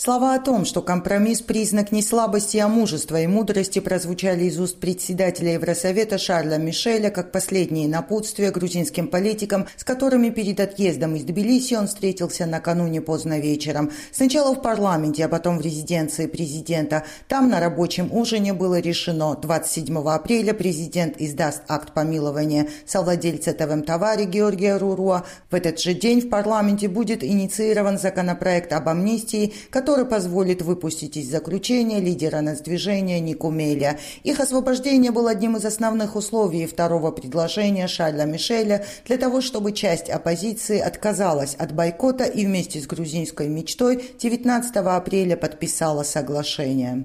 Слова о том, что компромисс – признак не слабости, а мужества и мудрости, прозвучали из уст председателя Евросовета Шарля Мишеля как последние напутствия грузинским политикам, с которыми перед отъездом из Тбилиси он встретился накануне поздно вечером. Сначала в парламенте, а потом в резиденции президента. Там на рабочем ужине было решено 27 апреля президент издаст акт помилования совладельца ТВМ Товари Георгия Руруа. В этот же день в парламенте будет инициирован законопроект об амнистии, который который позволит выпустить из заключения лидера нацдвижения Никумеля. Их освобождение было одним из основных условий второго предложения Шарля Мишеля для того, чтобы часть оппозиции отказалась от бойкота и вместе с грузинской мечтой 19 апреля подписала соглашение.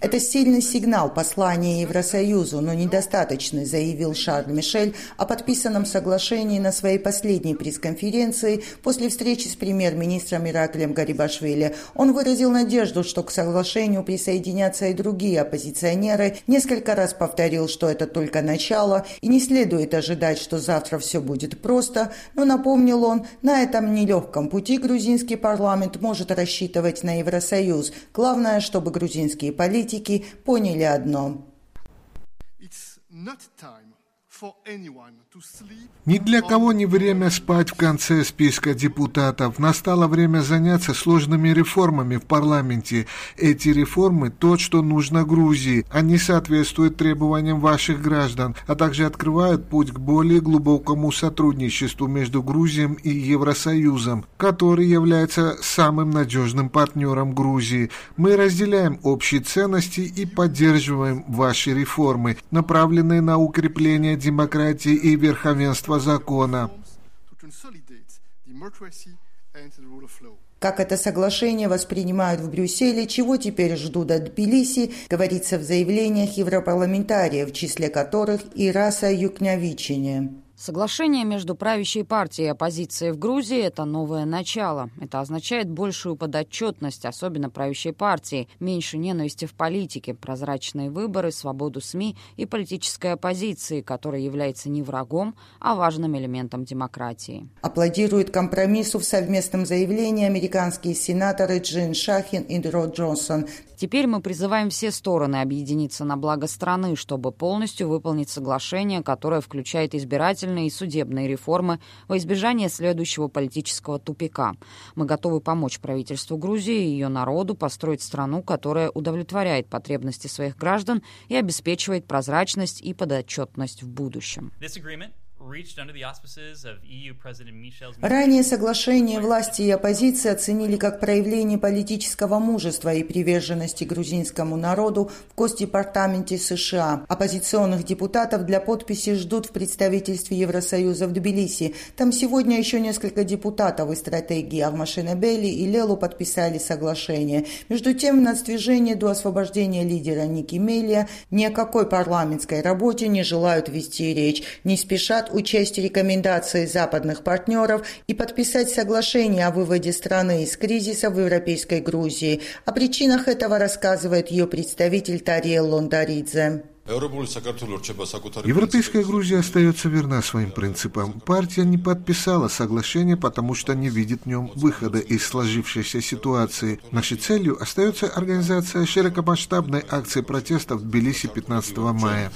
Это сильный сигнал послания Евросоюзу, но недостаточный, заявил Шарль Мишель о подписанном соглашении на своей последней пресс-конференции после встречи с премьер-министром Ираклем Гарибашвили. Он выразил надежду, что к соглашению присоединятся и другие оппозиционеры, несколько раз повторил, что это только начало, и не следует ожидать, что завтра все будет просто, но напомнил он, на этом нелегком пути грузинский парламент может рассчитывать на Евросоюз. Главное, чтобы грузинские политики поняли одно. Ни для кого не время спать в конце списка депутатов. Настало время заняться сложными реформами в парламенте. Эти реформы – то, что нужно Грузии. Они соответствуют требованиям ваших граждан, а также открывают путь к более глубокому сотрудничеству между Грузией и Евросоюзом, который является самым надежным партнером Грузии. Мы разделяем общие ценности и поддерживаем ваши реформы, направленные на укрепление демократии демократии и верховенства закона. Как это соглашение воспринимают в Брюсселе, чего теперь ждут от Тбилиси, говорится в заявлениях европарламентариев, в числе которых и Раса Юкнявичине. Соглашение между правящей партией и оппозицией в Грузии – это новое начало. Это означает большую подотчетность, особенно правящей партии, меньше ненависти в политике, прозрачные выборы, свободу СМИ и политической оппозиции, которая является не врагом, а важным элементом демократии. Аплодируют компромиссу в совместном заявлении американские сенаторы Джин Шахин и Ро Джонсон. Теперь мы призываем все стороны объединиться на благо страны, чтобы полностью выполнить соглашение, которое включает избирательные и судебные реформы во избежание следующего политического тупика. Мы готовы помочь правительству Грузии и ее народу построить страну, которая удовлетворяет потребности своих граждан и обеспечивает прозрачность и подотчетность в будущем. E Ранее соглашение власти и оппозиции оценили как проявление политического мужества и приверженности грузинскому народу в Госдепартаменте США. Оппозиционных депутатов для подписи ждут в представительстве Евросоюза в Тбилиси. Там сегодня еще несколько депутатов из стратегии Авмашина Бейли и Лелу подписали соглашение. Между тем, в нацдвижении до освобождения лидера Ники Мелия ни о какой парламентской работе не желают вести речь, не спешат учесть рекомендации западных партнеров и подписать соглашение о выводе страны из кризиса в Европейской Грузии. О причинах этого рассказывает ее представитель Тариел Лондаридзе. Европейская Грузия остается верна своим принципам. Партия не подписала соглашение, потому что не видит в нем выхода из сложившейся ситуации. Нашей целью остается организация широкомасштабной акции протеста в Тбилиси 15 мая.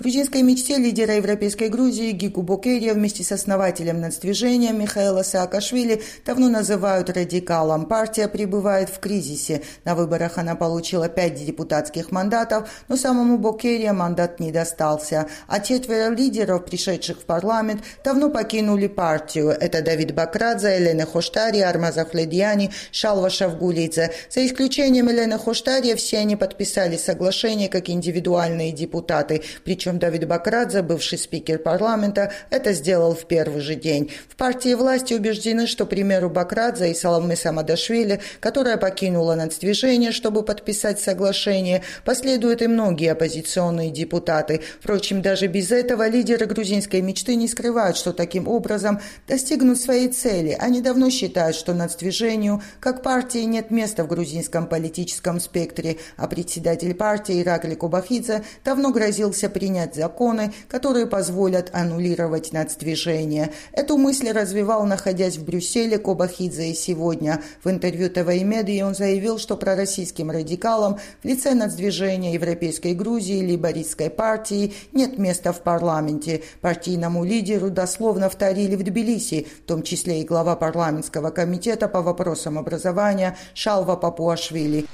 Грузинской мечте лидера Европейской Грузии Гику Бокерия вместе с основателем нацдвижения Михаила Саакашвили давно называют радикалом. Партия пребывает в кризисе. На выборах она получила пять депутатских мандатов, но самому Бокерия мандат не достался. А четверо лидеров, пришедших в парламент, давно покинули партию. Это Давид Бакрадзе, Елена Хоштари, Армаза Хледьяни, Шалва Шавгулидзе. За исключением Елены Хоштари, все они подписали соглашение как индивидуальные депутаты, причем причем Давид Бакрадзе, бывший спикер парламента, это сделал в первый же день. В партии власти убеждены, что примеру Бакрадзе и Саламы Самадашвили, которая покинула нацдвижение, чтобы подписать соглашение, последуют и многие оппозиционные депутаты. Впрочем, даже без этого лидеры грузинской мечты не скрывают, что таким образом достигнут своей цели. Они давно считают, что нацдвижению, как партии, нет места в грузинском политическом спектре, а председатель партии Иракли Кубахидзе давно грозился принять принять законы, которые позволят аннулировать нацдвижение. Эту мысль развивал, находясь в Брюсселе, Кобахидзе и сегодня. В интервью ТВ и Медии он заявил, что пророссийским радикалам в лице нацдвижения Европейской Грузии либористской партии нет места в парламенте. Партийному лидеру дословно вторили в Тбилиси, в том числе и глава парламентского комитета по вопросам образования Шалва Папуашвили.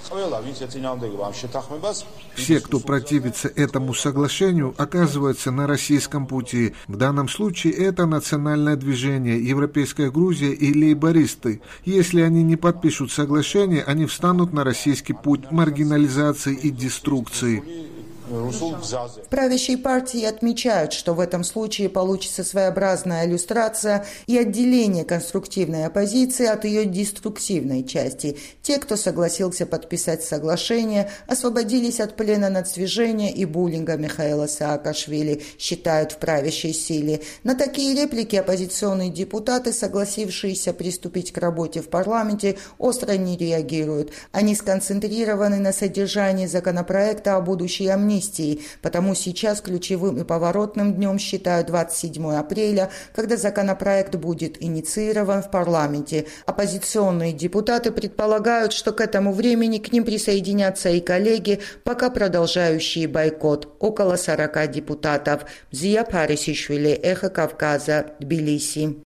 Все, кто противится этому соглашению, оказываются на российском пути. В данном случае это национальное движение, Европейская Грузия и лейбористы. Если они не подпишут соглашение, они встанут на российский путь маргинализации и деструкции. В правящей партии отмечают, что в этом случае получится своеобразная иллюстрация и отделение конструктивной оппозиции от ее деструктивной части. Те, кто согласился подписать соглашение, освободились от плена надсвежения и буллинга Михаила Саакашвили, считают в правящей силе. На такие реплики оппозиционные депутаты, согласившиеся приступить к работе в парламенте, остро не реагируют. Они сконцентрированы на содержании законопроекта о будущей амнистии амнистии, потому сейчас ключевым и поворотным днем считают 27 апреля, когда законопроект будет инициирован в парламенте. Оппозиционные депутаты предполагают, что к этому времени к ним присоединятся и коллеги, пока продолжающие бойкот, около 40 депутатов. Зия Парисишвили, Эхо Кавказа, Тбилиси.